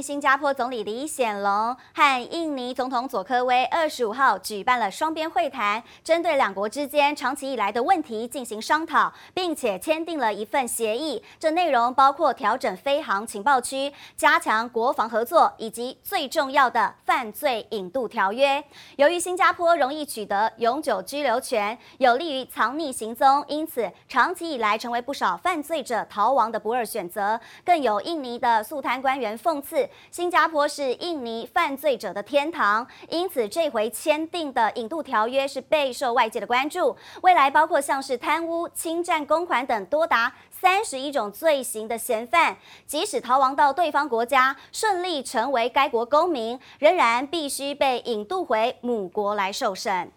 新加坡总理李显龙和印尼总统佐科威二十五号举办了双边会谈，针对两国之间长期以来的问题进行商讨，并且签订了一份协议。这内容包括调整飞航情报区、加强国防合作，以及最重要的犯罪引渡条约。由于新加坡容易取得永久居留权，有利于藏匿行踪，因此长期以来成为不少犯罪者逃亡的不二选择。更有印尼的肃贪官员讽刺。新加坡是印尼犯罪者的天堂，因此这回签订的引渡条约是备受外界的关注。未来包括像是贪污、侵占公款等多达三十一种罪行的嫌犯，即使逃亡到对方国家，顺利成为该国公民，仍然必须被引渡回母国来受审。